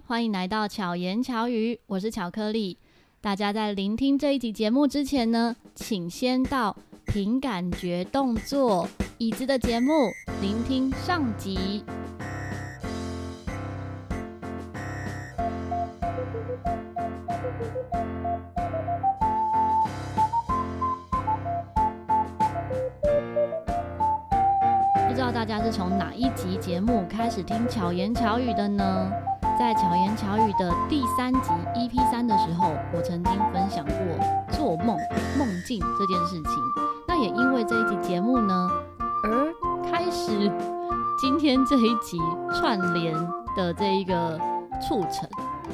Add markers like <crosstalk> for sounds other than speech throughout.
欢迎来到巧言巧语，我是巧克力。大家在聆听这一集节目之前呢，请先到凭感觉动作椅子的节目聆听上集。不知道大家是从哪一集节目开始听巧言巧语的呢？在巧言巧语的第三集 EP 三的时候，我曾经分享过做梦、梦境这件事情。那也因为这一集节目呢，而开始 <laughs> 今天这一集串联的这一个促成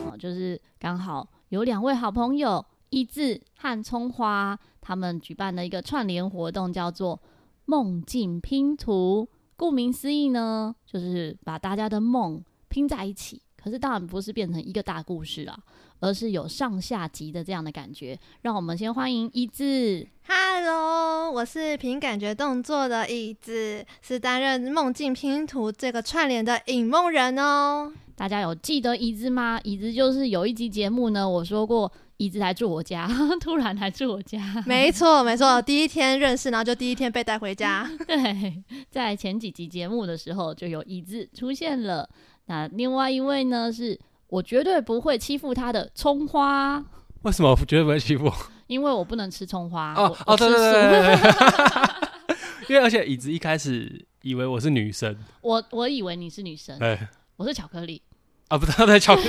啊，就是刚好有两位好朋友一字和葱花，他们举办了一个串联活动，叫做梦境拼图。顾名思义呢，就是把大家的梦拼在一起。可是当然不是变成一个大故事啊，而是有上下集的这样的感觉。让我们先欢迎一字。Hello，我是凭感觉动作的椅子，是担任梦境拼图这个串联的影梦人哦。大家有记得椅子吗？椅子就是有一集节目呢，我说过一字来住我家，<laughs> 突然来住我家。没错，没错，第一天认识，然后就第一天被带回家。<laughs> 对，在前几集节目的时候就有椅子出现了。那另外一位呢？是我绝对不会欺负他的葱花。为什么我绝对不会欺负？因为我不能吃葱花。哦哦，对对对对对。<laughs> 因为而且椅子一开始以为我是女生。我我以为你是女生。对。我是巧克力。啊，不是，对，巧克力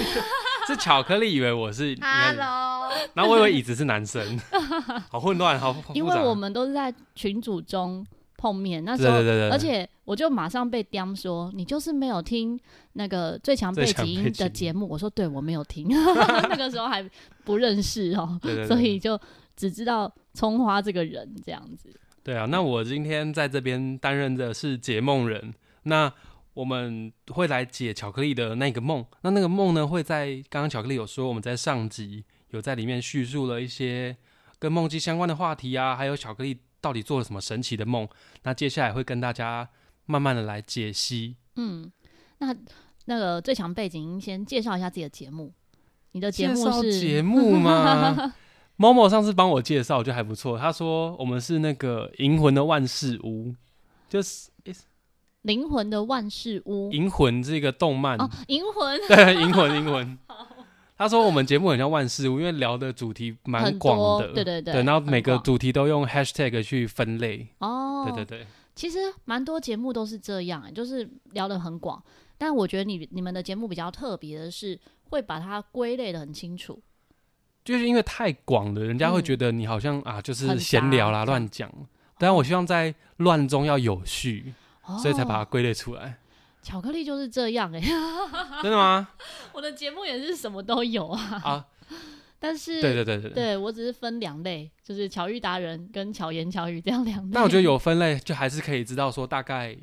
是巧克力，以为我是。Hello。然后我以为椅子是男生。<laughs> 好混乱，好。因为我们都是在群组中。碰面那时候，对对对对，而且我就马上被刁说，你就是没有听那个最强背景音的节目。我说对，我没有听，<laughs> 那个时候还不认识哦，所以就只知道葱花这个人这样子。对啊，那我今天在这边担任的是解梦人，那我们会来解巧克力的那个梦。那那个梦呢，会在刚刚巧克力有说，我们在上集有在里面叙述了一些跟梦境相关的话题啊，还有巧克力。到底做了什么神奇的梦？那接下来会跟大家慢慢的来解析。嗯，那那个最强背景音先介绍一下自己的节目。你的节目是节目吗？<laughs> Momo 上次帮我介绍，我觉得还不错。他说我们是那个银魂的万事屋，就是灵魂的万事屋。银魂这个动漫哦，银魂对，银魂银魂。他说我们节目很像万事屋，因为聊的主题蛮广的，对对对，然后每个主题都用 hashtag 去分类。哦，对对对，其实蛮多节目都是这样，就是聊得很广。但我觉得你你们的节目比较特别的是，会把它归类的很清楚。就是因为太广了，人家会觉得你好像、嗯、啊，就是闲聊啦、乱讲。但我希望在乱中要有序，哦、所以才把它归类出来。巧克力就是这样哎、欸，<laughs> 真的吗？<laughs> 我的节目也是什么都有啊。啊，但是对对对对，对我只是分两类，就是巧遇达人跟巧言巧语这样两类。那我觉得有分类，就还是可以知道说大概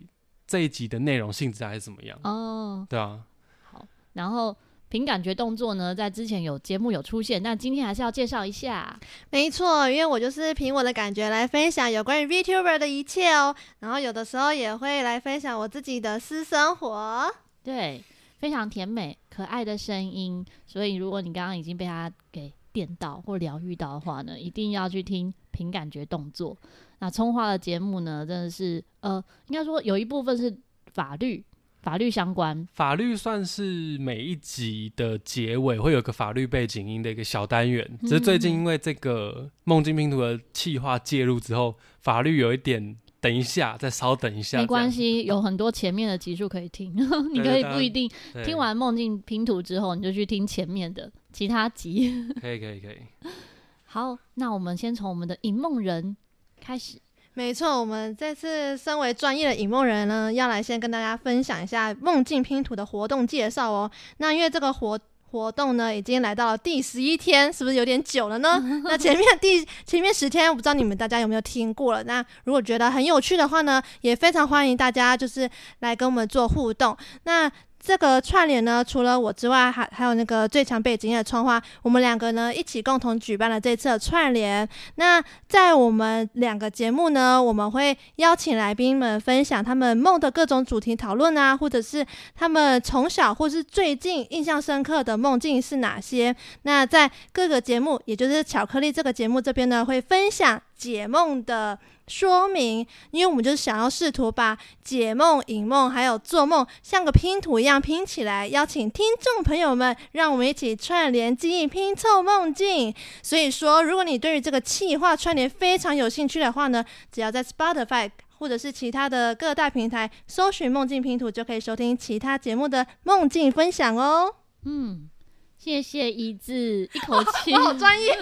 这一集的内容性质还是怎么样。哦，对啊。好，然后。凭感觉动作呢，在之前有节目有出现，但今天还是要介绍一下。没错，因为我就是凭我的感觉来分享有关于 VTuber 的一切哦。然后有的时候也会来分享我自己的私生活。对，非常甜美可爱的声音。所以如果你刚刚已经被他给电到或疗愈到的话呢，一定要去听凭感觉动作。那葱花的节目呢，真的是呃，应该说有一部分是法律。法律相关，法律算是每一集的结尾会有个法律背景音的一个小单元。只是最近因为这个梦境拼图的企划介入之后，法律有一点，等一下，再稍等一下，没关系，有很多前面的集数可以听，<laughs> 你可以不一定听完梦境拼图之后，你就去听前面的其他集。可以，可以，可以。好，那我们先从我们的影梦人开始。没错，我们这次身为专业的影梦人呢，要来先跟大家分享一下梦境拼图的活动介绍哦。那因为这个活活动呢，已经来到了第十一天，是不是有点久了呢？<laughs> 那前面第前面十天，我不知道你们大家有没有听过了。那如果觉得很有趣的话呢，也非常欢迎大家就是来跟我们做互动。那这个串联呢，除了我之外，还还有那个最强背景的窗花，我们两个呢一起共同举办了这次的串联。那在我们两个节目呢，我们会邀请来宾们分享他们梦的各种主题讨论啊，或者是他们从小或是最近印象深刻的梦境是哪些。那在各个节目，也就是巧克力这个节目这边呢，会分享解梦的说明，因为我们就是想要试图把解梦、引梦还有做梦像个拼图一样拼起来，邀请听众朋友们，让我们一起串联记忆，拼凑梦境。所以说，如果你对于这个气化串联非常有兴趣的话呢，只要在 Spotify 或者是其他的各大平台搜寻“梦境拼图”，就可以收听其他节目的梦境分享哦。嗯，谢谢一字，一口气，<laughs> 好专业。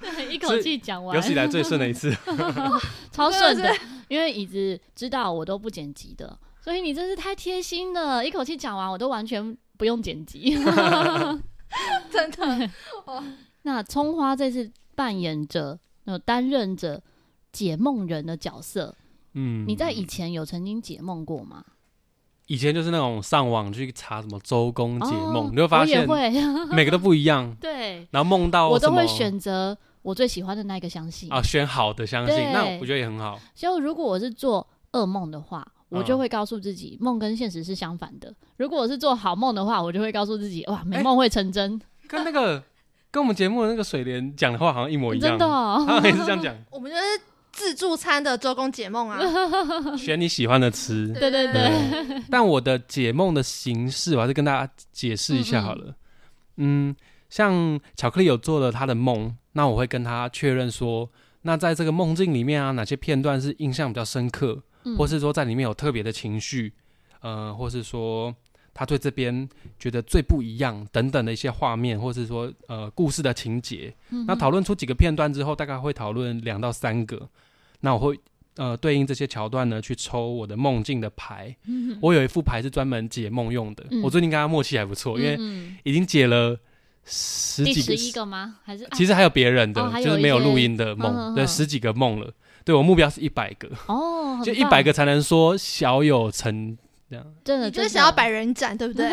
对，<laughs> 一口气讲完，有史以来最顺的一次，<laughs> 超顺的。因为椅子知道我都不剪辑的，所以你真是太贴心了。一口气讲完，我都完全不用剪辑，<laughs> 真的。那葱花这次扮演着、呃，担任着解梦人的角色。嗯，你在以前有曾经解梦过吗？以前就是那种上网去查什么周公解梦，哦、你会发现 <laughs> 每个都不一样。<laughs> 对，然后梦到我都会选择我最喜欢的那个相信啊，选好的相信，那我觉得也很好。就如果我是做噩梦的话，我就会告诉自己梦跟现实是相反的；如果我是做好梦的话，我就会告诉自己哇，美梦会成真。欸、跟那个跟我们节目的那个水莲讲的话好像一模一样，真的、哦，他也是这样讲。<laughs> 我们就是。自助餐的周公解梦啊，<laughs> 选你喜欢的吃。对对对，但我的解梦的形式，我还是跟大家解释一下好了。嗯，嗯，像巧克力有做了他的梦，那我会跟他确认说，那在这个梦境里面啊，哪些片段是印象比较深刻，嗯、或是说在里面有特别的情绪，呃，或是说他对这边觉得最不一样等等的一些画面，或是说呃故事的情节。嗯、那讨论出几个片段之后，大概会讨论两到三个。那我会呃对应这些桥段呢，去抽我的梦境的牌。嗯、我有一副牌是专门解梦用的。嗯、我最近跟他默契还不错，嗯、因为已经解了十几个。十一个吗？还是、啊、其实还有别人的，哦、就是没有录音的梦，对，十几个梦了。对，我目标是一百个哦，就一百个才能说小有成这样。真的，你就是想要百人斩，对不对？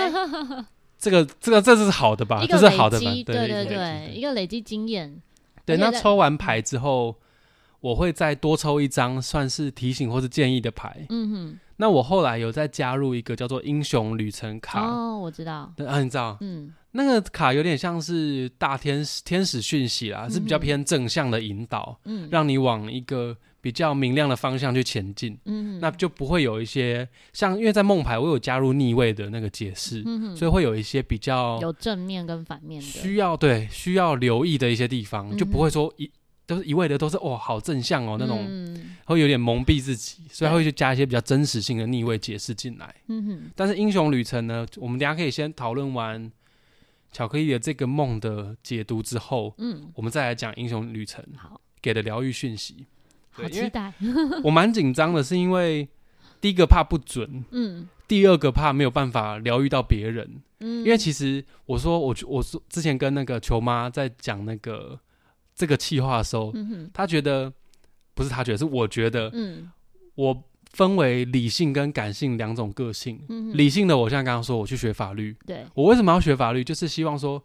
<laughs> 这个这个这是好的吧？这是好的吧？对对对对，一个累积经验。对，那抽完牌之后。我会再多抽一张，算是提醒或是建议的牌。嗯哼。那我后来有再加入一个叫做英雄旅程卡。哦，我知道。啊，你知道？嗯。那个卡有点像是大天使天使讯息啦，是比较偏正向的引导，嗯，让你往一个比较明亮的方向去前进。嗯哼。那就不会有一些像，因为在梦牌我有加入逆位的那个解释，嗯哼。所以会有一些比较有正面跟反面的需要对需要留意的一些地方，嗯、就不会说一。都是一味的，都是哦，好正向哦，那种、嗯、会有点蒙蔽自己，所以他会去加一些比较真实性的逆位解释进来。嗯哼。但是英雄旅程呢，我们等下可以先讨论完巧克力的这个梦的解读之后，嗯，我们再来讲英雄旅程好给的疗愈讯息。好期待！<laughs> 我蛮紧张的，是因为第一个怕不准，嗯，第二个怕没有办法疗愈到别人，嗯，因为其实我说我我说之前跟那个球妈在讲那个。这个企划的时候，嗯、哼他觉得不是他觉得，是我觉得，嗯，我分为理性跟感性两种个性。理性的，我像刚刚说，我去学法律，对，我为什么要学法律？就是希望说，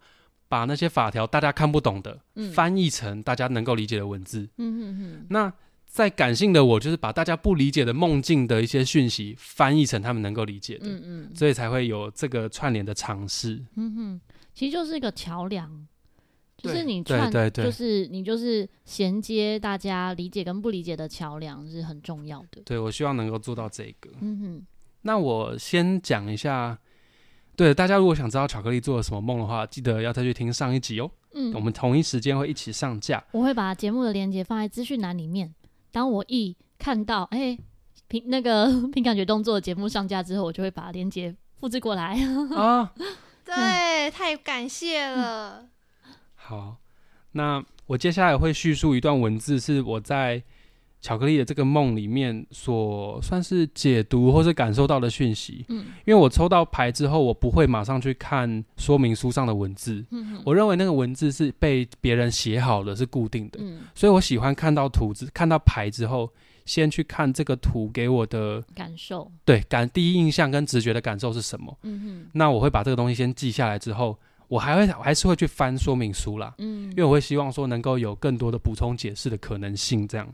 把那些法条大家看不懂的，嗯、翻译成大家能够理解的文字。那在感性的我，就是把大家不理解的梦境的一些讯息翻译成他们能够理解的。嗯嗯所以才会有这个串联的尝试。嗯哼，其实就是一个桥梁。就是你串，对对对，就是你就是衔接大家理解跟不理解的桥梁是很重要的。对，我希望能够做到这个。嗯哼，那我先讲一下，对大家如果想知道巧克力做了什么梦的话，记得要再去听上一集哦。嗯，我们同一时间会一起上架。我会把节目的连接放在资讯栏里面。当我一看到哎，凭那个 <laughs> 凭感觉动作节目上架之后，我就会把连接复制过来。<laughs> 啊，对，嗯、太感谢了。嗯好，那我接下来会叙述一段文字，是我在巧克力的这个梦里面所算是解读或是感受到的讯息。嗯，因为我抽到牌之后，我不会马上去看说明书上的文字。嗯，我认为那个文字是被别人写好的，是固定的。嗯，所以我喜欢看到图纸、看到牌之后，先去看这个图给我的感受，对感第一印象跟直觉的感受是什么。嗯哼，那我会把这个东西先记下来之后，我还会我还是会去翻说明书啦。嗯，因为我会希望说能够有更多的补充解释的可能性，这样。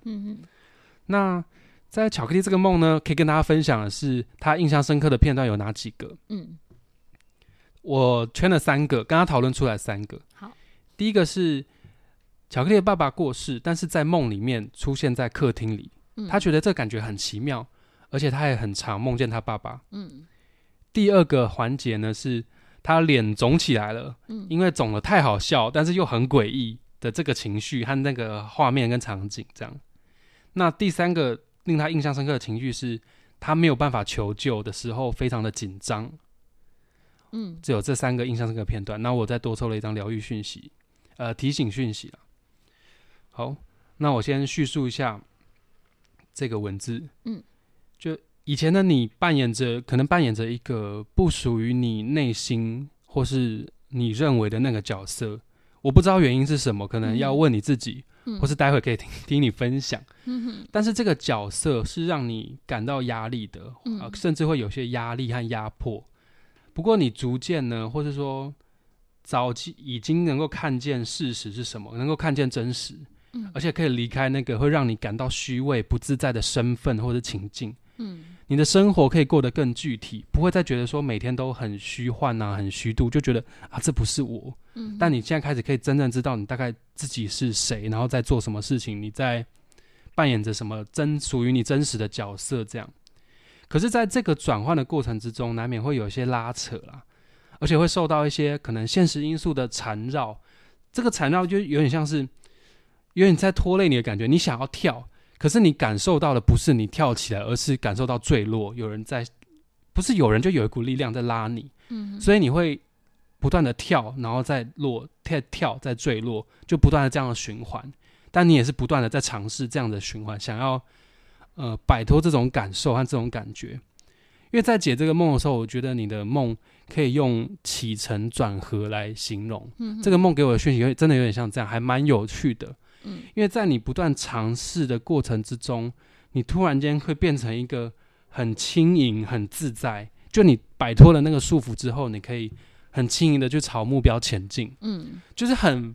那在巧克力这个梦呢，可以跟大家分享的是，他印象深刻的片段有哪几个？嗯，我圈了三个，跟他讨论出来三个。好，第一个是巧克力的爸爸过世，但是在梦里面出现在客厅里，嗯他觉得这感觉很奇妙，而且他也很常梦见他爸爸。嗯第二个环节呢是他脸肿起来了，嗯因为肿得太好笑，但是又很诡异的这个情绪和那个画面跟场景这样。那第三个令他印象深刻的情绪是他没有办法求救的时候，非常的紧张。嗯只有这三个印象深刻的片段。那我再多抽了一张疗愈讯息，呃，提醒讯息了。好，那我先叙述一下这个文字。嗯，就以前的你扮演着，可能扮演着一个不属于你内心或是你认为的那个角色。我不知道原因是什么，可能要问你自己，嗯或是待会可以听听你分享。但是这个角色是让你感到压力的，甚至会有些压力和压迫。不过你逐渐呢，或是说早期已经能够看见事实是什么，能够看见真实，嗯而且可以离开那个会让你感到虚伪、不自在的身份或者情境。嗯你的生活可以过得更具体，不会再觉得说每天都很虚幻啊、很虚度，就觉得啊这不是我。嗯，但你现在开始可以真正知道你大概自己是谁，然后在做什么事情，你在扮演着什么真属于你真实的角色，这样。可是，在这个转换的过程之中，难免会有一些拉扯啦，而且会受到一些可能现实因素的缠绕。这个缠绕就有点像是有点在拖累你的感觉，你想要跳，可是你感受到的不是你跳起来，而是感受到坠落，有人在，不是有人就有一股力量在拉你，嗯所以你会不断的跳，然后再落，再跳再坠落，就不断的这样的循环。但你也是不断的在尝试这样的循环，想要呃摆脱这种感受和这种感觉。因为在解这个梦的时候，我觉得你的梦可以用起承转合来形容。嗯这个梦给我的讯息有真的有点像这样，还蛮有趣的。嗯因为在你不断尝试的过程之中，你突然间会变成一个很轻盈、很自在。就你摆脱了那个束缚之后，你可以很轻盈的去朝目标前进，嗯就是很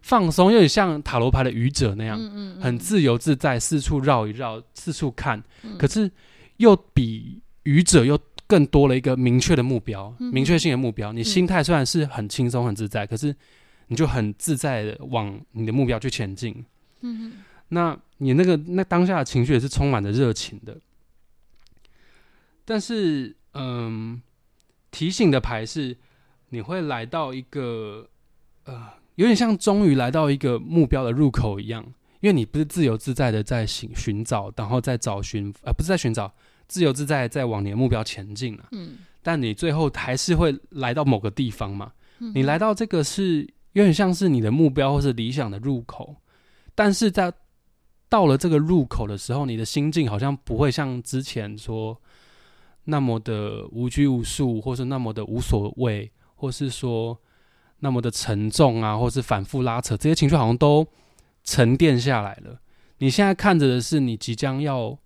放松，有点像塔罗牌的愚者那样，嗯嗯很自由自在，四处绕一绕，四处看。嗯可是又比愚者又更多了一个明确的目标，嗯明确性的目标。你心态虽然是很轻松、很自在，可是你就很自在的往你的目标去前进。嗯哼。那你那个那当下的情绪也是充满着热情的，但是嗯，提醒的牌是你会来到一个呃，有点像终于来到一个目标的入口一样，因为你不是自由自在的在寻寻找，然后再找寻，呃，不是在寻找，自由自在地在往你的目标前进了，嗯。但你最后还是会来到某个地方嘛。嗯你来到这个是有点像是你的目标或是理想的入口，但是在到了这个入口的时候，你的心境好像不会像之前说那么的无拘无束，或是那么的无所谓，或是说那么的沉重啊，或是反复拉扯，这些情绪好像都沉淀下来了。你现在看着的是你即将要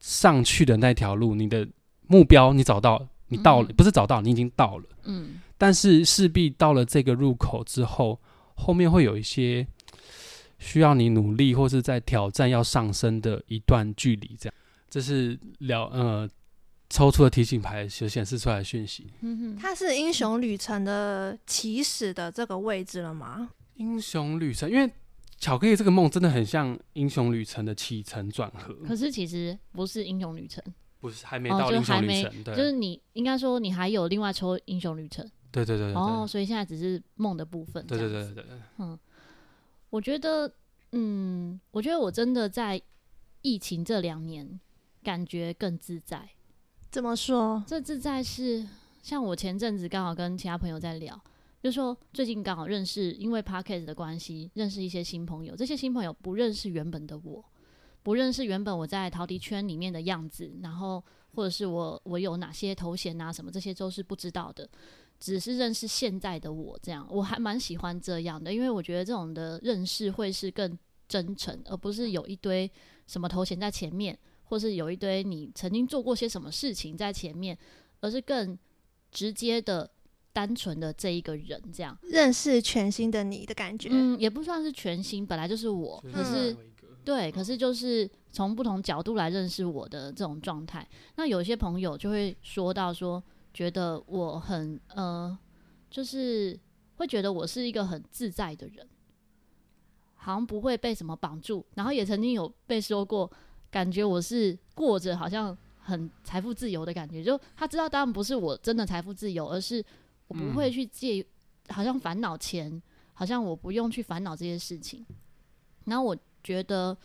上去的那条路，你的目标你找到，你到了，嗯不是找到，你已经到了。嗯但是势必到了这个入口之后，后面会有一些需要你努力或是在挑战要上升的一段距离。这样，这是了呃抽出的提醒牌所显示出来的讯息。嗯哼它是英雄旅程的起始的这个位置了吗？英雄旅程，因为巧克力这个梦真的很像英雄旅程的起承转合，可是其实不是英雄旅程，不是还没哦到英就还没雄旅程，对，就是你应该说你还有另外抽英雄旅程对对对对哦，所以现在只是梦的部分。对对对对对，嗯，我觉得，嗯，我觉得我真的在疫情这两年感觉更自在。怎么说？这自在是像我前阵子刚好跟其他朋友在聊，就说最近刚好认识，因为 Podcast 的关系，认识一些新朋友。这些新朋友不认识原本的我，不认识原本我在陶笛圈里面的样子，然后或者是我我有哪些头衔啊什么，这些都是不知道的。只是认识现在的我，这样我还蛮喜欢这样的，因为我觉得这种的认识会是更真诚，而不是有一堆什么头衔在前面，或是有一堆你曾经做过些什么事情在前面，而是更直接的、单纯的这一个人，这样认识全新的你的感觉。嗯，也不算是全新，本来就是我，可是、嗯、对，可是就是从不同角度来认识我的这种状态。那有些朋友就会说到说，觉得我很呃，就是会觉得我是一个很自在的人。好像不会被什么绑住，然后也曾经有被说过，感觉我是过着好像很财富自由的感觉。就他知道，当然不是我真的财富自由，而是我不会去借，嗯、好像烦恼钱，好像我不用去烦恼这些事情。然后我觉得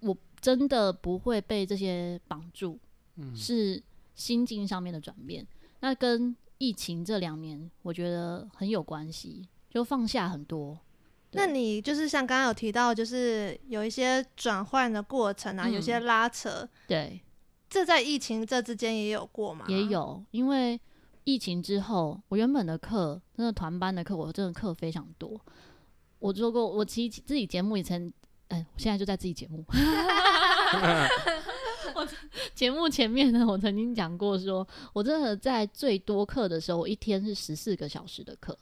我真的不会被这些绑住，嗯、是心境上面的转变。那跟疫情这两年，我觉得很有关系，就放下很多。那你就是像刚刚有提到，就是有一些转换的过程啊，嗯、有些拉扯。对，这在疫情这之间也有过吗？也有，因为疫情之后，我原本的课，真的团班的课，我真的课非常多。我做过，我其实自己节目也曾，哎，我现在就在自己节目。<laughs> 我节目前面呢，我曾经讲过说，说我真的在最多课的时候，我一天是十四个小时的课，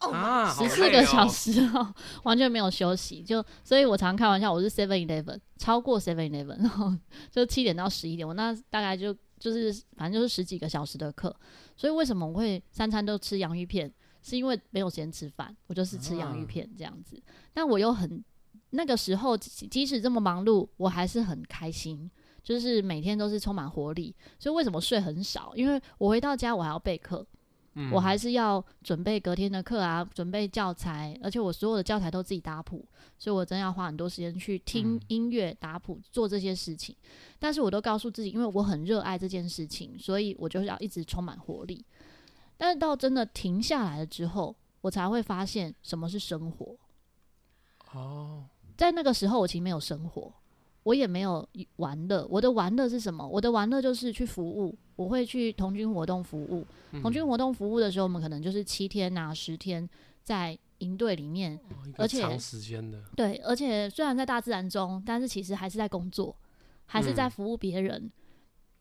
十四、oh、个小时哦，哦完全没有休息，就所以我常开玩笑，我是 Seven Eleven 超过 Seven Eleven，然后就七点到十一点，我那大概就就是反正就是十几个小时的课，所以为什么我会三餐都吃洋芋片，是因为没有时间吃饭，我就是吃洋芋片这样子，啊、但我又很那个时候即使这么忙碌，我还是很开心。就是每天都是充满活力，所以为什么睡很少？因为我回到家我还要备课，嗯、我还是要准备隔天的课啊，准备教材，而且我所有的教材都自己打谱，所以我真要花很多时间去听音乐、打谱、做这些事情。但是我都告诉自己，因为我很热爱这件事情，所以我就要一直充满活力。但是到真的停下来了之后，我才会发现什么是生活。哦，在那个时候我其实没有生活。我也没有玩乐，我的玩乐是什么？我的玩乐就是去服务，我会去童军活动服务。嗯、童军活动服务的时候，我们可能就是七天啊、十天在营队里面，哦、而且长时间的。对，而且虽然在大自然中，但是其实还是在工作，还是在服务别人，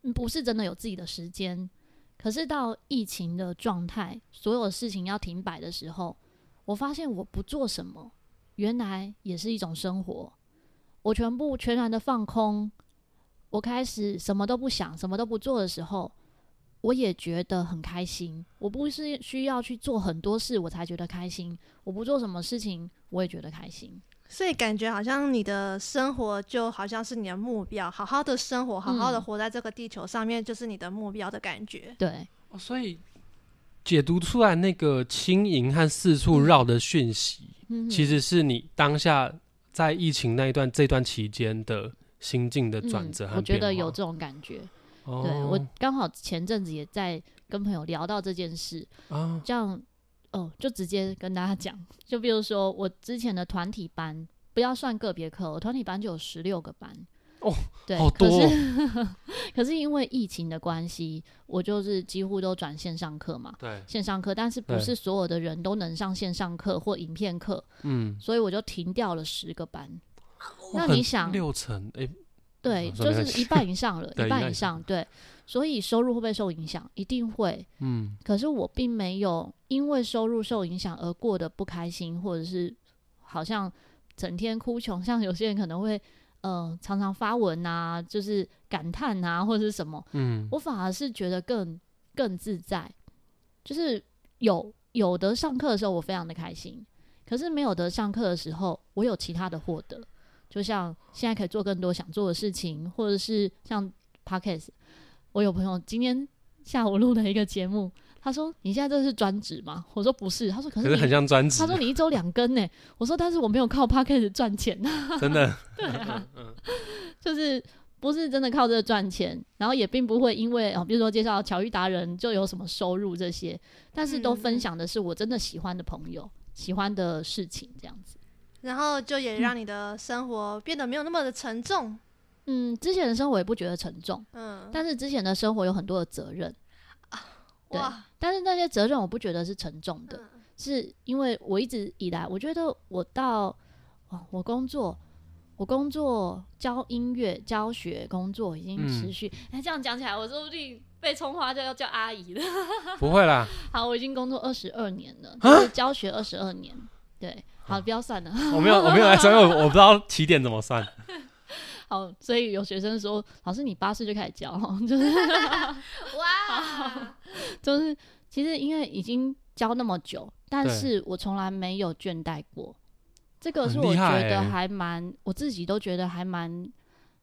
嗯、不是真的有自己的时间。可是到疫情的状态，所有事情要停摆的时候，我发现我不做什么，原来也是一种生活。我全部全然的放空，我开始什么都不想，什么都不做的时候，我也觉得很开心。我不是需要去做很多事我才觉得开心，我不做什么事情我也觉得开心。所以感觉好像你的生活就好像是你的目标，好好的生活，好好的活在这个地球上面，就是你的目标的感觉。嗯、对，所以解读出来那个轻盈和四处绕的讯息，嗯、其实是你当下。在疫情那一段这段期间的心境的转折、嗯，我觉得有这种感觉。哦、对，我刚好前阵子也在跟朋友聊到这件事，啊、这样哦，就直接跟大家讲，就比如说我之前的团体班，不要算个别课，我团体班就有十六个班。哦，对，好多哦、可 <laughs> 是可是因为疫情的关系，我就是几乎都转线上课嘛。对，线上课，但是不是所有的人都能上线上课或影片课。嗯，所以我就停掉了十个班。那你想，六成哎，欸、对，就是一半以上了，<laughs> 一半以上。对，所以收入会不会受影响？一定会。嗯，可是我并没有因为收入受影响而过得不开心，或者是好像整天哭穷，像有些人可能会。呃，常常发文啊，就是感叹啊，或者是什么，嗯，我反而是觉得更更自在，就是有有的上课的时候，我非常的开心，可是没有的上课的时候，我有其他的获得，就像现在可以做更多想做的事情，或者是像 Podcast，我有朋友今天下午录了一个节目。他说：“你现在这是专职吗？”我说：“不是。”他说：“可是，可是很像专职。”他说：“你一周两更呢？”我说：“但是我没有靠 Podcast 赚钱。<laughs> ”真的？<laughs> 对啊，就是不是真的靠这个赚钱，然后也并不会因为哦，比如说介绍巧遇达人就有什么收入这些，但是都分享的是我真的喜欢的朋友、嗯、喜欢的事情这样子，然后就也让你的生活变得没有那么的沉重。嗯，之前的生活也不觉得沉重，嗯，但是之前的生活有很多的责任。对，哇但是那些责任我不觉得是沉重的，嗯、是因为我一直以来，我觉得我到我工作，我工作教音乐教学工作已经持续，哎、嗯，这样讲起来，我说不定被葱花就要叫阿姨了。<laughs> 不会啦，好，我已经工作二十二年了，就是教学二十二年。对，好，不要算了。我没有，我没有来算，因为我我不知道起点怎么算。<laughs> 好，所以有学生说，老师你八岁就开始教，就是 <laughs> 哇，就是其实因为已经教那么久，但是我从来没有倦怠过。这个是我觉得还蛮、欸，我自己都觉得还蛮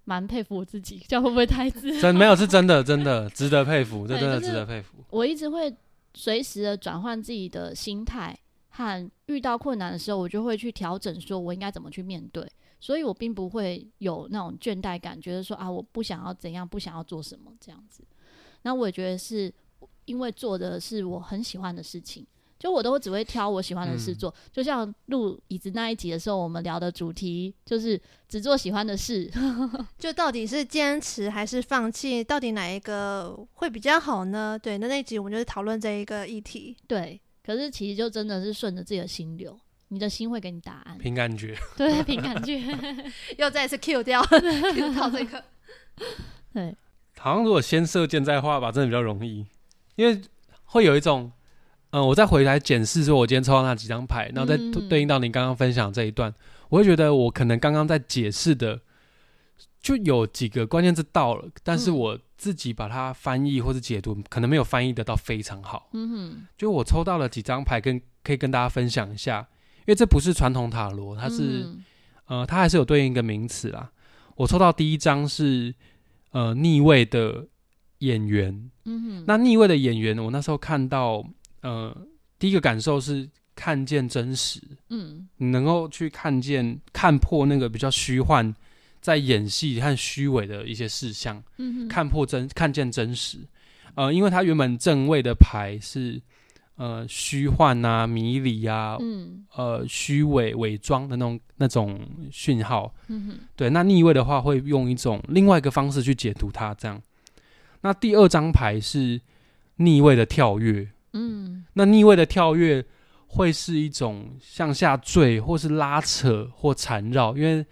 蛮佩服我自己，<laughs> 这样会不会太自？真没有是真的，真的值得佩服，这真的值得佩服。就是、我一直会随时的转换自己的心态，和遇到困难的时候，我就会去调整，说我应该怎么去面对。所以我并不会有那种倦怠感，觉得说啊，我不想要怎样，不想要做什么这样子。那我也觉得是因为做的是我很喜欢的事情。就我都只会挑我喜欢的事做，嗯、就像录椅子那一集的时候，我们聊的主题就是只做喜欢的事。<laughs> 就到底是坚持还是放弃，到底哪一个会比较好呢？对，那那一集我们就是讨论这一个议题。对，可是其实就真的是顺着自己的心流，你的心会给你答案。凭感觉。对，凭感觉。<laughs> 又再一次 Q 掉，Q 到这个。<laughs> 对。好像如果先射箭再画吧，真的比较容易，因为会有一种。嗯，我再回来检视说，我今天抽到那几张牌，然后再对应到您刚刚分享这一段，嗯，我会觉得我可能刚刚在解释的就有几个关键字到了，但是我自己把它翻译或者解读，可能没有翻译得到非常好。嗯哼，就我抽到了几张牌，跟可以跟大家分享一下，因为这不是传统塔罗，它是，嗯，呃，它还是有对应一个名词啦。我抽到第一张是呃逆位的演员，嗯哼，那逆位的演员，我那时候看到。呃，第一个感受是看见真实，嗯，你能够去看见、看破那个比较虚幻，在演戏和虚伪的一些事项，嗯，看破真，看见真实。呃，因为他原本正位的牌是呃虚幻啊、迷离啊，嗯，呃虚伪、伪装的那种那种讯号，嗯哼，对。那逆位的话，会用一种另外一个方式去解读它，这样。那第二张牌是逆位的跳跃。嗯，那逆位的跳跃会是一种向下坠，或是拉扯或缠绕。因为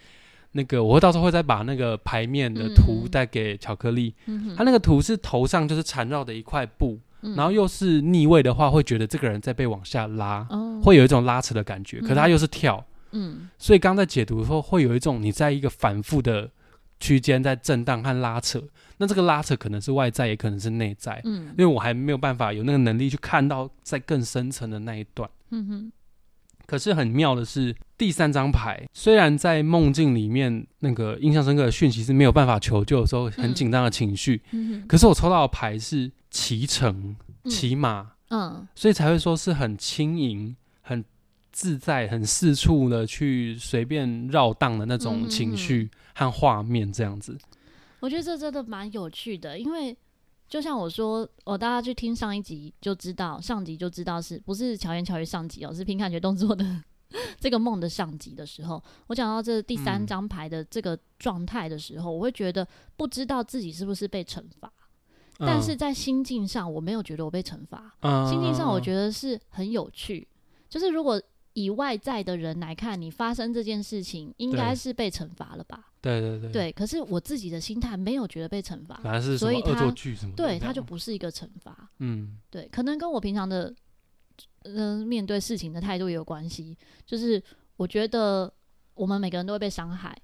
那个，我会到时候会再把那个牌面的图带给巧克力。嗯，它那个图是头上就是缠绕的一块布，嗯，然后又是逆位的话，会觉得这个人在被往下拉，哦，会有一种拉扯的感觉。可是它又是跳，嗯，所以刚在解读的时候，会有一种你在一个反复的区间在震荡和拉扯。那这个拉扯可能是外在，也可能是内在，嗯，因为我还没有办法有那个能力去看到在更深层的那一段，嗯哼。可是很妙的是，第三张牌虽然在梦境里面那个印象深刻的讯息是没有办法求救的时候很紧张的情绪，嗯，可是我抽到的牌是骑乘、骑马，嗯，所以才会说是很轻盈、很自在、很四处的去随便绕荡的那种情绪和画面，这样子。我觉得这真的蛮有趣的，因为就像我说，我、哦、大家去听上一集就知道，上集就知道是不是巧言巧语上集哦，是凭感觉动作的这个梦的上集的时候，我讲到这第三张牌的这个状态的时候、嗯，我会觉得不知道自己是不是被惩罚、嗯，但是在心境上我没有觉得我被惩罚、嗯，心境上我觉得是很有趣，就是如果。以外在的人来看，你发生这件事情，应该是被惩罚了吧？对对对。对，可是我自己的心态没有觉得被惩罚，反而是什么恶作剧什么。对，他就不是一个惩罚。嗯，对，可能跟我平常的嗯、呃、面对事情的态度也有关系。就是我觉得我们每个人都会被伤害，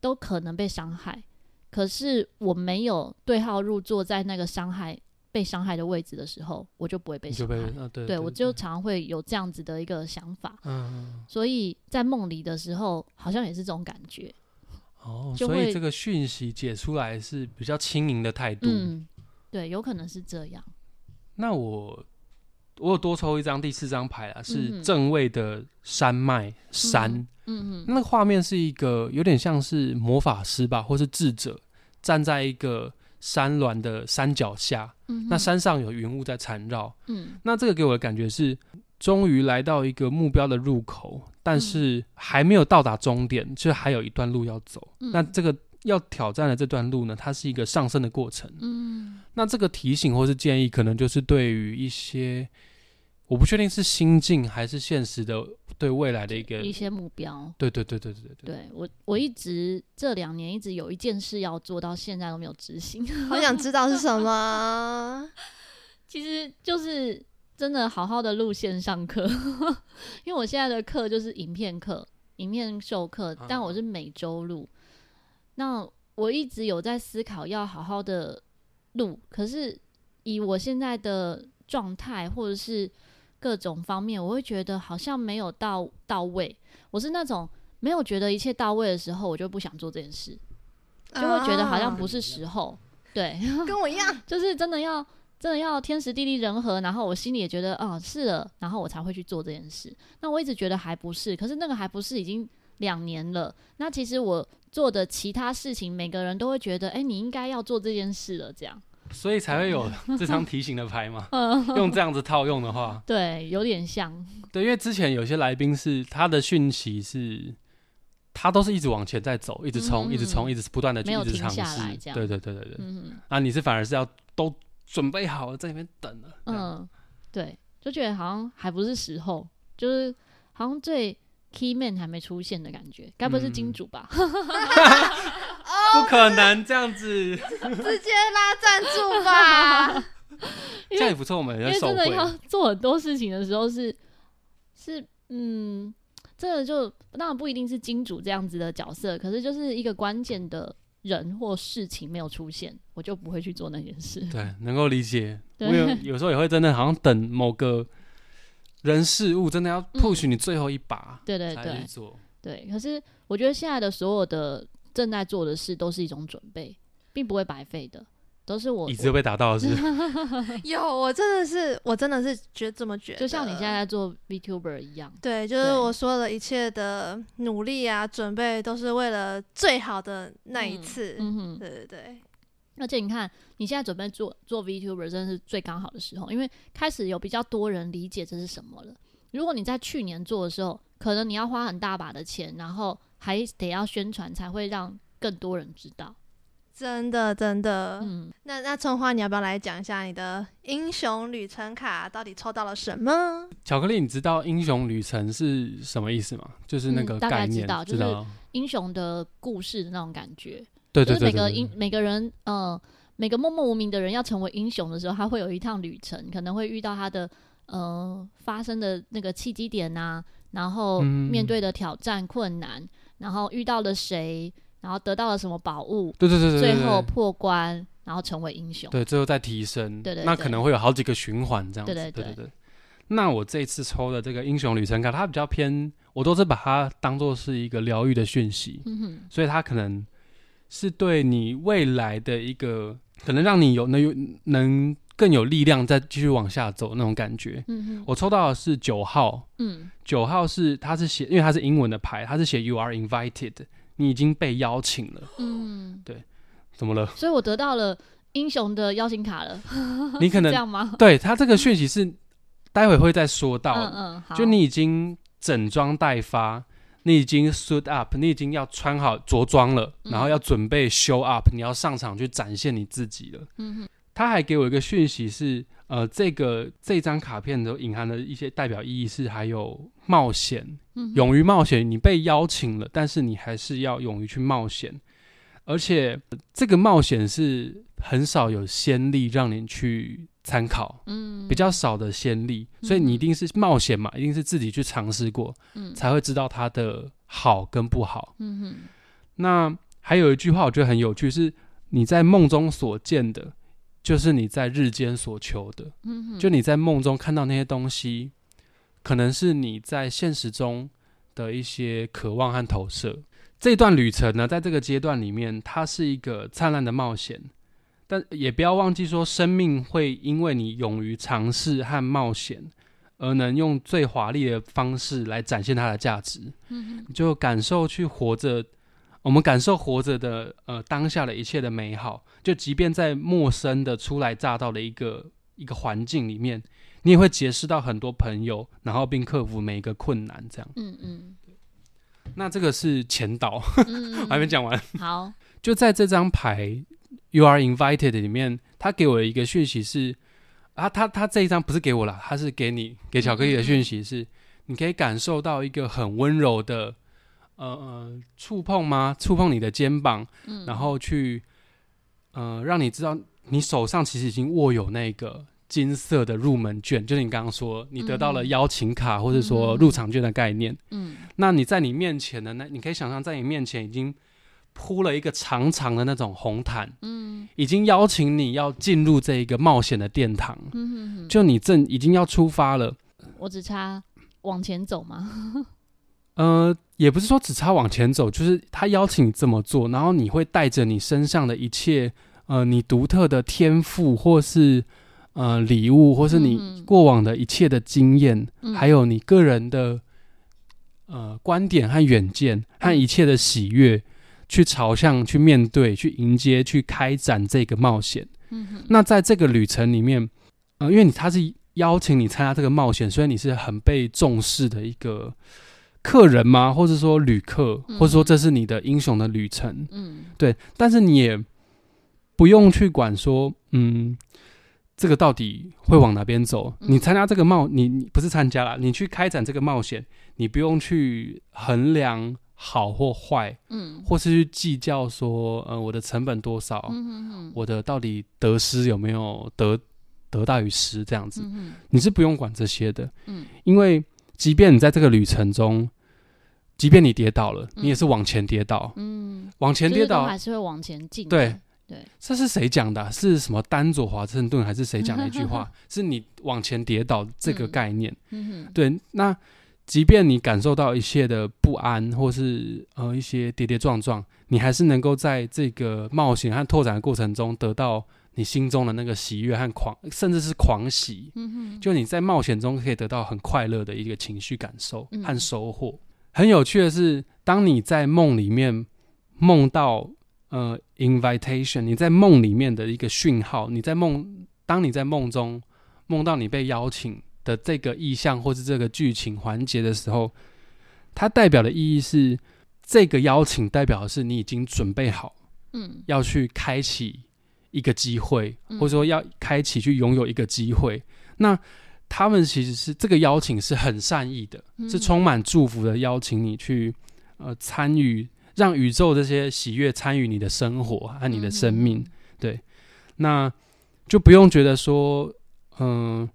都可能被伤害，可是我没有对号入座在那个伤害。被伤害的位置的时候，我就不会被伤害。啊、对，对，对，对，我就常会有这样子的一个想法。嗯，所以在梦里的时候，好像也是这种感觉。哦，所以这个讯息解出来是比较轻盈的态度。嗯，对，有可能是这样。那我我有多抽一张第四张牌啊，是正位的山脉山。嗯嗯，那个画面是一个有点像是魔法师吧，或是智者站在一个。山峦的山脚下，嗯，那山上有云雾在缠绕，嗯，那这个给我的感觉是，终于来到一个目标的入口，但是还没有到达终点，就还有一段路要走。嗯，那这个要挑战的这段路呢，它是一个上升的过程。嗯，那这个提醒或是建议，可能就是对于一些我不确定是心境还是现实的对未来的一个一些目标。对对对对对对，对我我一直这两年一直有一件事要做到现在都没有执行，好想知道是什么。<laughs> 其实就是真的好好的录线上课，<laughs> 因为我现在的课就是影片课、影片授课，但我是每周录。那我一直有在思考要好好的录，可是以我现在的状态或者是各种方面，我会觉得好像没有到到位。我是那种没有觉得一切到位的时候，我就不想做这件事，就会觉得好像不是时候。对，跟我一样，<laughs> 就是真的要。真的要天时地利人和，然后我心里也觉得，哦，是了，然后我才会去做这件事。那我一直觉得还不是，可是那个还不是已经两年了。那其实我做的其他事情，每个人都会觉得，哎，你应该要做这件事了，这样。所以才会有这张提醒的牌嘛。用这样子套用的话，对，有点像。对，因为之前有些来宾是他的讯息是，他都是一直往前在走，一直冲，嗯、一直冲，一直不断的去一直尝试。对对对对对。嗯。啊，你是反而是要都。准备好了，在那边等了。嗯，对，就觉得好像还不是时候，就是好像最 key man 还没出现的感觉，该不是金主吧？嗯、不可能这样子，直接拉赞助吧？<laughs> 这样也不错，我们因为真的要做很多事情的时候是是嗯，这个就当然不一定是金主这样子的角色，可是就是一个关键的。人或事情没有出现，我就不会去做那件事。<laughs> 对，能够理解。我有有时候也会真的好像等某个人事物真的要 push 你最后一把，对对对，对。可是我觉得现在的所有的正在做的事都是一种准备，并不会白费的。都是我，一直被打到是，<laughs> 有，我真的是，我真的是觉得这么觉得，就像你现在在做 VTuber 一样，对，就是我说的一切的努力啊，准备都是为了最好的那一次，嗯，嗯哼，对对对。而且你看，你现在准备做做 VTuber，真的是最刚好的时候，因为开始有比较多人理解这是什么了。如果你在去年做的时候，可能你要花很大把的钱，然后还得要宣传，才会让更多人知道。真的，真的，嗯，那那春花，你要不要来讲一下你的英雄旅程卡到底抽到了什么？巧克力，你知道英雄旅程是什么意思吗？就是那个概念，嗯、大概知道，就是英雄的故事的那种感觉。对就是每个英每个人，呃，每个默默无名的人要成为英雄的时候，他会有一趟旅程，可能会遇到他的呃发生的那个契机点啊，然后面对的挑战、嗯、困难，然后遇到了谁。然后得到了什么宝物？对对对对，最后破关，然后成为英雄。对，最后再提升。对对，对，那可能会有好几个循环这样子。对对对。那我这次抽的这个英雄旅程卡，它比较偏，我都是把它当做是一个疗愈的讯息。嗯哼。所以它可能是对你未来的一个，可能让你有能有能更有力量再继续往下走那种感觉。嗯哼。我抽到的是九号。嗯。九号是它是写，因为它是英文的牌，它是写 You are invited。你已经被邀请了，嗯，对，怎么了？所以我得到了英雄的邀请卡了。<laughs> 你可能这样吗？对，他这个讯息是待会会再说到。嗯嗯，好。就你已经整装待发，你已经 suit up，你已经要穿好着装了，然后要准备 show up，你要上场去展现你自己了。嗯哼。他还给我一个讯息是，呃，这个这张卡片都隐含的一些代表意义是还有冒险，勇于冒险。你被邀请了，但是你还是要勇于去冒险，而且这个冒险是很少有先例让你去参考，嗯，比较少的先例，所以你一定是冒险嘛，一定是自己去尝试过，嗯，才会知道它的好跟不好。嗯哼。那还有一句话我觉得很有趣，是你在梦中所见的。就是你在日间所求的，嗯哼，就你在梦中看到那些东西，可能是你在现实中的一些渴望和投射。这段旅程呢，在这个阶段里面，它是一个灿烂的冒险，但也不要忘记说，生命会因为你勇于尝试和冒险，而能用最华丽的方式来展现它的价值。嗯哼，就感受去活着。我们感受活着的呃当下的一切的美好，就即便在陌生的初来乍到的一个一个环境里面，你也会结识到很多朋友，然后并克服每一个困难，这样。嗯嗯。那这个是前导，嗯嗯 <laughs> 还没讲完。好，就在这张牌 “You are invited” 里面，他给我的一个讯息是，啊，他他这一张不是给我了，他是给你给巧克力的讯息是，嗯、你可以感受到一个很温柔的呃呃触碰吗？触碰你的肩膀，嗯、然后去呃让你知道你手上其实已经握有那个金色的入门券，就是你刚刚说你得到了邀请卡或者说入场券的概念。嗯，那你在你面前的那，你可以想象在你面前已经。铺了一个长长的那种红毯，嗯，已经邀请你要进入这一个冒险的殿堂，嗯哼哼，就你正已经要出发了，我只差往前走吗？<laughs> 呃，也不是说只差往前走，就是他邀请你这么做，然后你会带着你身上的一切，呃，你独特的天赋，或是呃礼物，或是你过往的一切的经验，嗯、还有你个人的呃观点和远见和一切的喜悦。去朝向、去面对、去迎接、去开展这个冒险。那在这个旅程里面，呃，因为你他是邀请你参加这个冒险，所以你是很被重视的一个客人吗？或者说旅客，或者说这是你的英雄的旅程。嗯，对。但是你也不用去管说，嗯，这个到底会往哪边走？你参加这个冒，你你不是参加了，你去开展这个冒险，你不用去衡量。好或坏，嗯，或是去计较说，呃，我的成本多少，嗯哼哼，我的到底得失有没有得得大于失这样子，你是不用管这些的，嗯，因为即便你在这个旅程中，即便你跌倒了，嗯，你也是往前跌倒，嗯，往前跌倒还是会往前进，对对，这是谁讲的啊？是什么丹佐华盛顿还是谁讲的一句话？<laughs> 是你往前跌倒这个概念，对，那。即便你感受到一切的不安，或是呃一些跌跌撞撞，你还是能够在这个冒险和拓展的过程中，得到你心中的那个喜悦和狂，甚至是狂喜。就你在冒险中可以得到很快乐的一个情绪感受和收获。嗯、很有趣的是，当你在梦里面梦到呃 invitation，你在梦里面的一个讯号，你在梦，当你在梦中梦到你被邀请。的这个意象或是这个剧情环节的时候，它代表的意义是，这个邀请代表的是你已经准备好，嗯，要去开启一个机会，或者说要开启去拥有一个机会。那他们其实是这个邀请是很善意的，是充满祝福的邀请你去呃参与，让宇宙这些喜悦参与你的生活和你的生命。对，那就不用觉得说，嗯。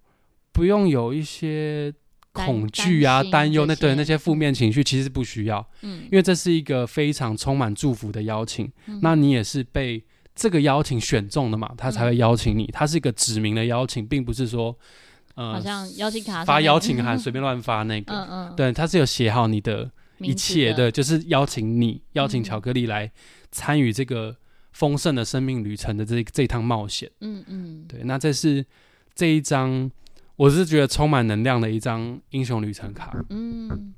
不用有一些恐惧啊、担忧，那对那些负面情绪其实不需要，嗯，因为这是一个非常充满祝福的邀请。嗯、那你也是被这个邀请选中的嘛，他才会邀请你。他是一个指名的邀请，并不是说，呃，好像邀请卡发邀请函随便乱发那个，嗯嗯，对，他是有写好你的一切的，就是邀请你，邀请巧克力来参与这个丰盛的生命旅程的这这一趟冒险。嗯嗯，对，那这是这一张。我是觉得充满能量的一张英雄旅程卡。嗯，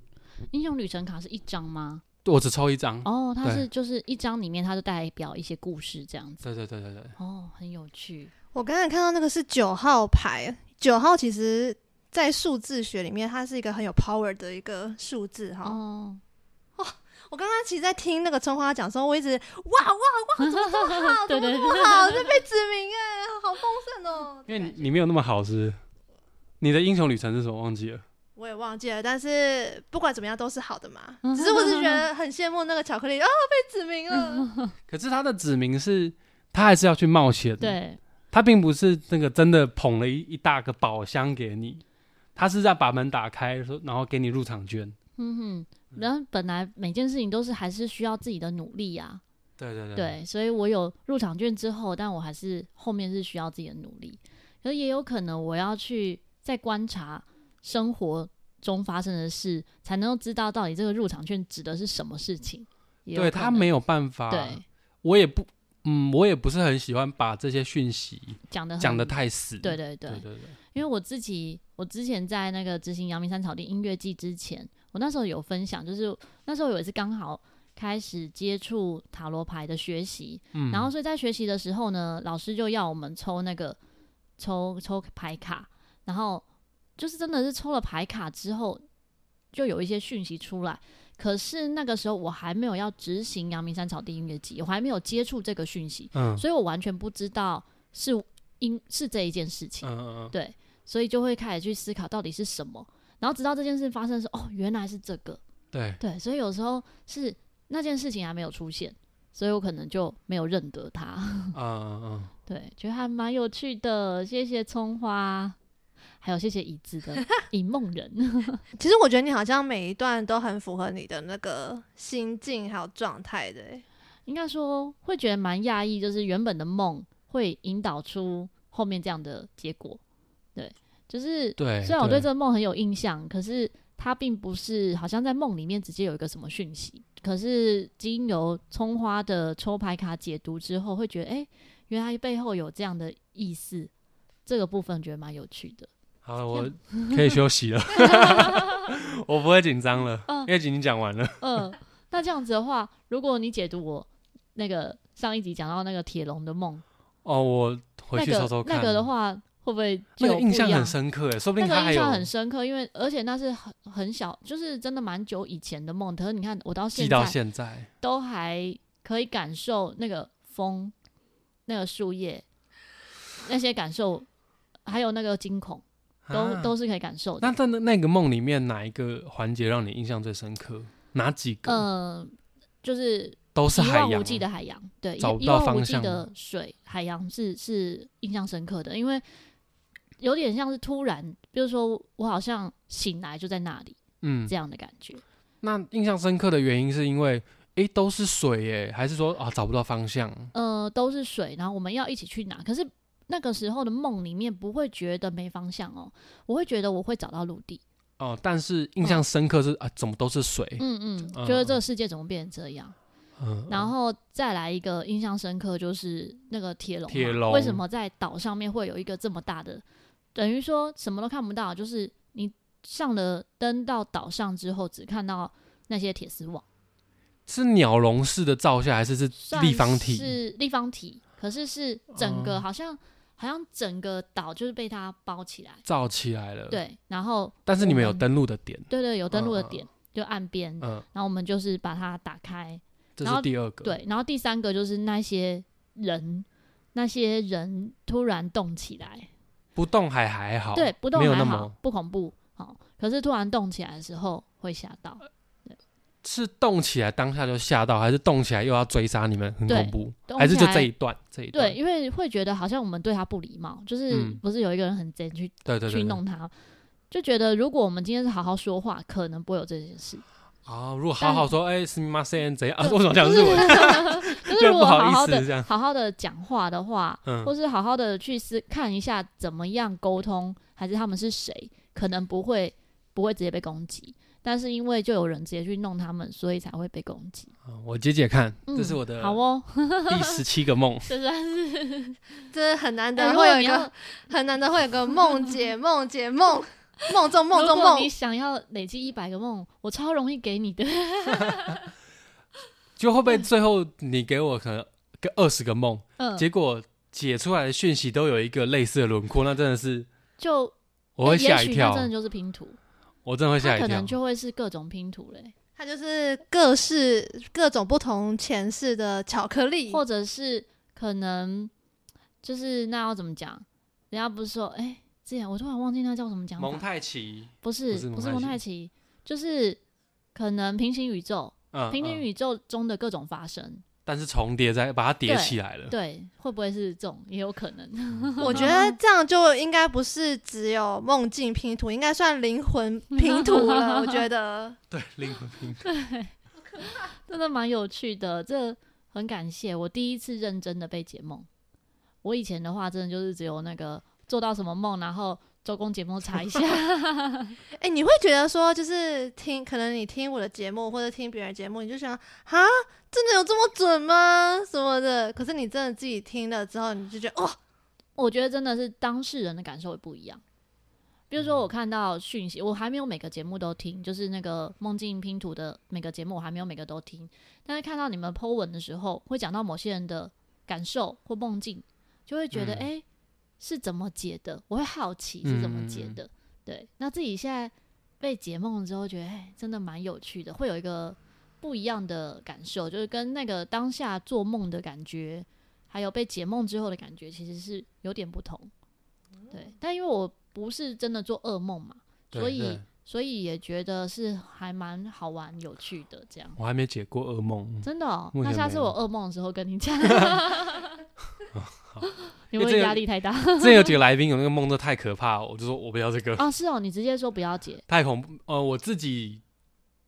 英雄旅程卡是一张吗？我只抽一张。哦，它是就是一张里面，它就代表一些故事这样子。对对对对对。哦，很有趣。我刚才看到那个是九号牌，九号其实在数字学里面，它是一个很有 power 的一个数字哈。哦。哦，我刚刚其实，在听那个春花讲的时候，我一直哇哇哇，怎么这么好？<laughs> 怎么这么好？这被指名哎，好丰盛哦。因为你你没有那么好是？你的英雄旅程是什么？忘记了，我也忘记了。但是不管怎么样都是好的嘛。<laughs> 只是我是觉得很羡慕那个巧克力啊，被指名了。<laughs> 可是他的指名是，他还是要去冒险。对，他并不是那个真的捧了一一大个宝箱给你，他是在把门打开，说然后给你入场券。嗯哼，然后本来每件事情都是还是需要自己的努力呀。对对对。对，所以我有入场券之后，但我还是后面是需要自己的努力。可也有可能我要去。再观察生活中发生的事，才能够知道到底这个入场券指的是什么事情。对，他没有办法，对，我也不，嗯，我也不是很喜欢把这些讯息讲的讲的太死。对对对，对对对，因为我自己，我之前在那个执行阳明山草地音乐季之前，我那时候有分享，就是那时候有一次刚好开始接触塔罗牌的学习，嗯，然后所以在学习的时候呢，老师就要我们抽那个抽抽牌卡。然后就是真的是抽了牌卡之后，就有一些讯息出来。可是那个时候我还没有要执行阳明山草地音乐季，我还没有接触这个讯息，嗯，所以我完全不知道是因是这一件事情，嗯嗯嗯，对，所以就会开始去思考到底是什么，然后直到这件事发生的时候，哦，原来是这个，对。对，所以有时候是那件事情还没有出现，所以我可能就没有认得他，嗯嗯嗯，<laughs> 对，觉得还蛮有趣的，谢谢葱花。还有谢谢椅子的引梦人，<laughs> 其实我觉得你好像每一段都很符合你的那个心境还有状态的，应该说会觉得蛮讶异，就是原本的梦会引导出后面这样的结果，对，就是对。虽然我对这个梦很有印象，可是它并不是好像在梦里面直接有一个什么讯息，可是经由葱花的抽牌卡解读之后，会觉得哎、欸，原来背后有这样的意思，这个部分觉得蛮有趣的。好，我可以休息了，<laughs> 我不会紧张了，嗯、因为已经讲完了。嗯，那这样子的话，如果你解读我那个上一集讲到那个铁笼的梦，哦，我回去偷偷看、那个。那个的话，会不会那个印象很深刻？哎，说不定那个、印象很深刻，因为而且那是很很小，就是真的蛮久以前的梦。可是你看，我到现在，到现在都还可以感受那个风、那个树叶那些感受，还有那个惊恐。都、啊、都是可以感受的。那在那那个梦里面，哪一个环节让你印象最深刻？哪几个？嗯、呃，就是都是海洋，一望无际的海洋，对，一望无际的水，海洋是是印象深刻的，因为有点像是突然，比如说我好像醒来就在那里，嗯，这样的感觉。那印象深刻的原因是因为，哎、欸，都是水，耶，还是说啊找不到方向？呃，都是水，然后我们要一起去哪，可是。那个时候的梦里面不会觉得没方向哦，我会觉得我会找到陆地哦。但是印象深刻是、嗯、啊，怎么都是水？嗯嗯，觉得这个世界怎么变成这样？嗯，然后再来一个印象深刻就是那个铁笼，铁笼为什么在岛上面会有一个这么大的？等于说什么都看不到，就是你上了登到岛上之后，只看到那些铁丝网。是鸟笼式的造下，还是是立方体？是立方体，可是是整个好像。好像整个岛就是被它包起来，罩起来了。对，然后但是你们有登陆的点，对对，有登陆的点，嗯、就岸边。嗯，然后我们就是把它打开。这是第二个。对，然后第三个就是那些人，那些人突然动起来，不动还还好，对，不动还好，不恐怖。好，可是突然动起来的时候会吓到。是动起来当下就吓到，还是动起来又要追杀你们，很恐怖？还是就这一段？这一段？对，因为会觉得好像我们对他不礼貌，就是不是有一个人很贼去对对去弄他，就觉得如果我们今天是好好说话，可能不会有这件事。哦，如果好好说，哎，すみません怎样啊？为什么讲日文？ 就是如果好好的好好的讲话的话，或是好好的去思看一下怎么样沟通，还是他们是谁，可能不会不会直接被攻击。但是因为就有人直接去弄他们，所以才会被攻击。我解解看，嗯、这是我的好哦，第十七个梦，<laughs> 这算是 <laughs> 这很难得会有一个很难得会有个梦解梦解梦梦中 <laughs> 梦中梦。你想要累积一百个梦，我超容易给你的。就会不会最后你给我可能个二十个梦，嗯，结果解出来的讯息都有一个类似的轮廓，那真的是就我会吓一跳，真的就是拼图。我真的会吓一跳，可能就会是各种拼图嘞，它就是各式各种不同前世的巧克力，或者是可能就是那要怎么讲？人家不是说，哎、欸，这样我突然忘记那叫什么讲？蒙太奇？不是，不是蒙太奇，就是可能平行宇宙，嗯、平行宇宙中的各种发生。但是重叠在把它叠起来了，对，对，会不会是这种？也有可能。我觉得这样就应该不是只有梦境拼图，应该算灵魂拼图了。我觉得，<laughs> 对，灵魂拼图，<laughs> 对，真的蛮有趣的。这很感谢我第一次认真的被解梦。我以前的话，真的就是只有那个做到什么梦，然后。周公解梦查一下，<laughs> 哎、欸，你会觉得说，就是听，可能你听我的节目或者听别人节目，你就想，啊，真的有这么准吗？什么的？可是你真的自己听了之后，你就觉得，哦，我觉得真的是当事人的感受会不一样。比如说，我看到讯息，我还没有每个节目都听，就是那个梦境拼图的每个节目，我还没有每个都听。但是看到你们 po 文的时候，会讲到某些人的感受或梦境，就会觉得，哎、嗯。欸是怎么解的？我会好奇是怎么解的。嗯、对，那自己现在被解梦之后，觉得哎，真的蛮有趣的，会有一个不一样的感受，就是跟那个当下做梦的感觉还有被解梦之后的感觉，其实是有点不同。对，但因为我不是真的做噩梦嘛，所以所以也觉得是还蛮好玩、有趣的这样。我还没解过噩梦，真的哦？那下次我噩梦的时候跟你讲。<laughs> <laughs> 好，因为压力太大。之前有几个来宾有那个梦都太可怕，我就说我不要这个。哦，是哦，你直接说不要解，<laughs> 太恐怖。呃，我自己。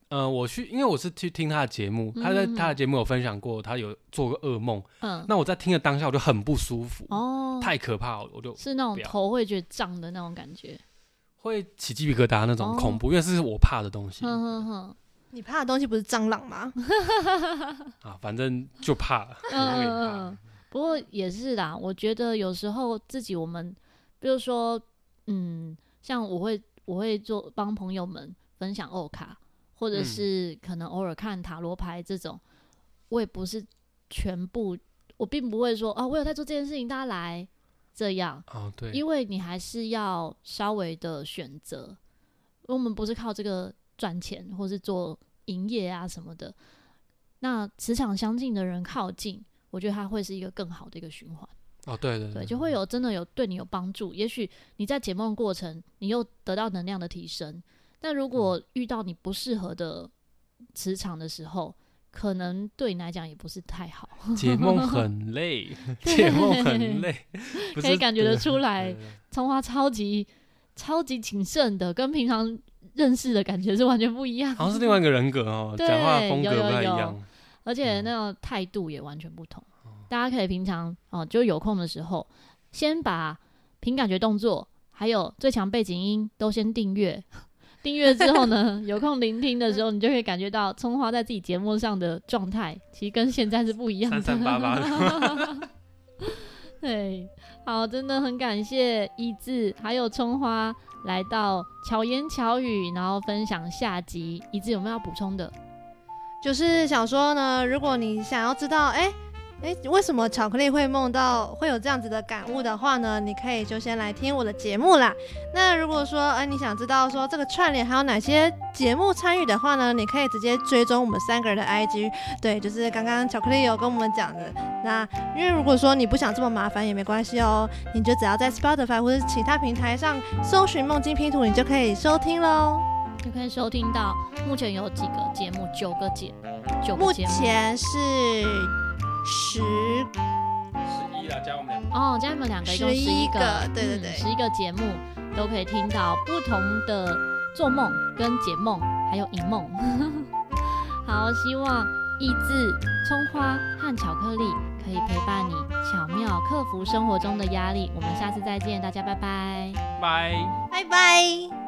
呃，我去，因为我是去听他的节目，他在他的节目有分享过，他有做过噩梦。嗯，那我在听的当下，我就很不舒服。哦，太可怕了，我就是那种头会觉得胀的那种感觉，会起鸡皮疙瘩那种恐怖，因为是我怕的东西。哼哼哼，你怕的东西不是蟑螂吗？<laughs> 啊，反正就怕。嗯嗯，不过也是啦，我觉得有时候自己我们，比如说，嗯，像我会我会做帮朋友们分享欧卡。或者是可能偶尔看塔罗牌这种，嗯、我也不是全部，我并不会说啊，我有在做这件事情，大家来这样。哦，对，因为你还是要稍微的选择，我们不是靠这个赚钱，或是做营业啊什么的。那磁场相近的人靠近，我觉得它会是一个更好的一个循环。哦，对对对，对，就会有真的有对你有帮助。也许你在解梦过程，你又得到能量的提升。但如果遇到你不适合的磁场的时候，可能对你来讲也不是太好。<laughs> <laughs> 解梦很累，<laughs> 解梦很累，可以感觉得出来，葱花超级超级谨慎的，跟平常认识的感觉是完全不一样。好像是另外一个人格哦，讲话风格不太一样，而且那个态度也完全不同。嗯、大家可以平常哦，就有空的时候，先把凭感觉动作还有最强背景音都先订阅。订阅之后呢，<laughs> 有空聆听的时候，你就会感觉到葱花在自己节目上的状态，其实跟现在是不一样的。三三八八的。<laughs> 对，好，真的很感谢一字还有葱花来到巧言巧语，然后分享下集。一字有没有要补充的？就是想说呢，如果你想要知道，哎、欸。哎，为什么巧克力会梦到会有这样子的感悟的话呢？你可以就先来听我的节目啦。那如果说，哎，你想知道说这个串联还有哪些节目参与的话呢？你可以直接追踪我们三个人的 IG。对，就是刚刚巧克力有跟我们讲的。那因为如果说你不想这么麻烦也没关系哦，你就只要在 Spotify 或者其他平台上搜寻梦境拼图，你就可以收听喽。就可以收听到目前有几个节目，九个节，九个节目。目前是。十十一了，加我们两个哦，加你们两个一共十一个，对对对，十一个节目都可以听到不同的做梦跟解梦，还有引梦。<laughs> 好，希望益智葱花和巧克力可以陪伴你，巧妙克服生活中的压力。我们下次再见，大家拜拜，拜拜拜。